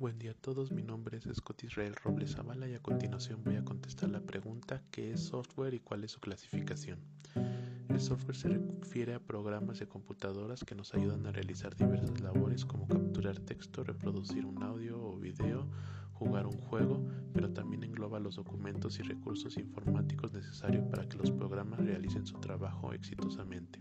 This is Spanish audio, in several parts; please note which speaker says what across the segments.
Speaker 1: Buen día a todos, mi nombre es Scott Israel Robles Zavala y a continuación voy a contestar la pregunta ¿qué es software y cuál es su clasificación? El software se refiere a programas de computadoras que nos ayudan a realizar diversas labores como capturar texto, reproducir un audio o video, jugar un juego, pero también engloba los documentos y recursos informáticos necesarios para que los programas realicen su trabajo exitosamente.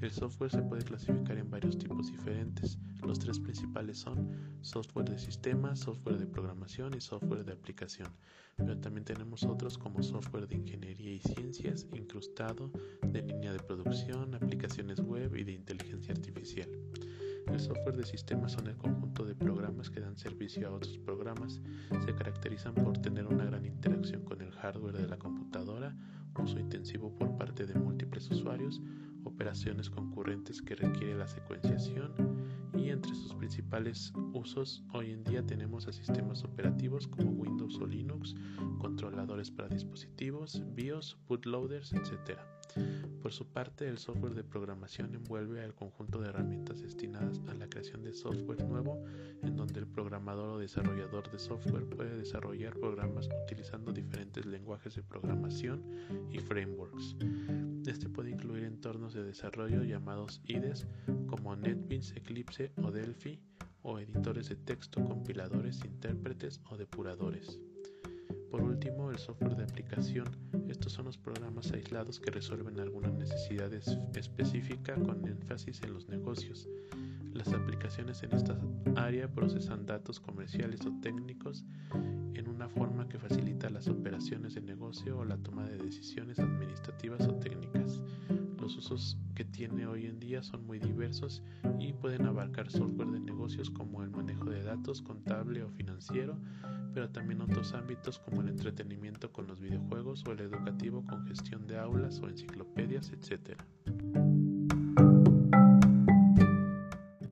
Speaker 1: El software se puede clasificar en varios tipos diferentes. Los tres principales son software de sistema, software de programación y software de aplicación. Pero también tenemos otros como software de ingeniería y ciencias, incrustado, de línea de producción, aplicaciones web y de inteligencia artificial. El software de sistema son el conjunto de programas que dan servicio a otros programas. Se caracterizan por tener una gran interacción con el hardware de la computadora, uso intensivo por parte de múltiples usuarios, operaciones concurrentes que requiere la secuenciación y entre sus principales usos hoy en día tenemos a sistemas operativos como Windows o Linux, controladores para dispositivos, BIOS, bootloaders, etc. Por su parte, el software de programación envuelve al conjunto de herramientas destinadas a la creación de software nuevo, en donde el programador o desarrollador de software puede desarrollar programas utilizando diferentes lenguajes de programación y frameworks. Este puede incluir entornos de desarrollo llamados IDEs como NetBeans, Eclipse o Delphi, o editores de texto, compiladores, intérpretes o depuradores. Por último, el software de aplicación. Estos son los programas aislados que resuelven alguna necesidad específica con énfasis en los negocios. Las aplicaciones en esta área procesan datos comerciales o técnicos en una forma que facilita las operaciones de negocio o la toma de decisiones administrativas o técnicas. Los usos que tiene hoy en día son muy diversos y pueden abarcar software de negocios como el manejo de datos contable o financiero, pero también otros ámbitos como el entretenimiento con los videojuegos o el educativo con gestión de aulas o enciclopedias, etc.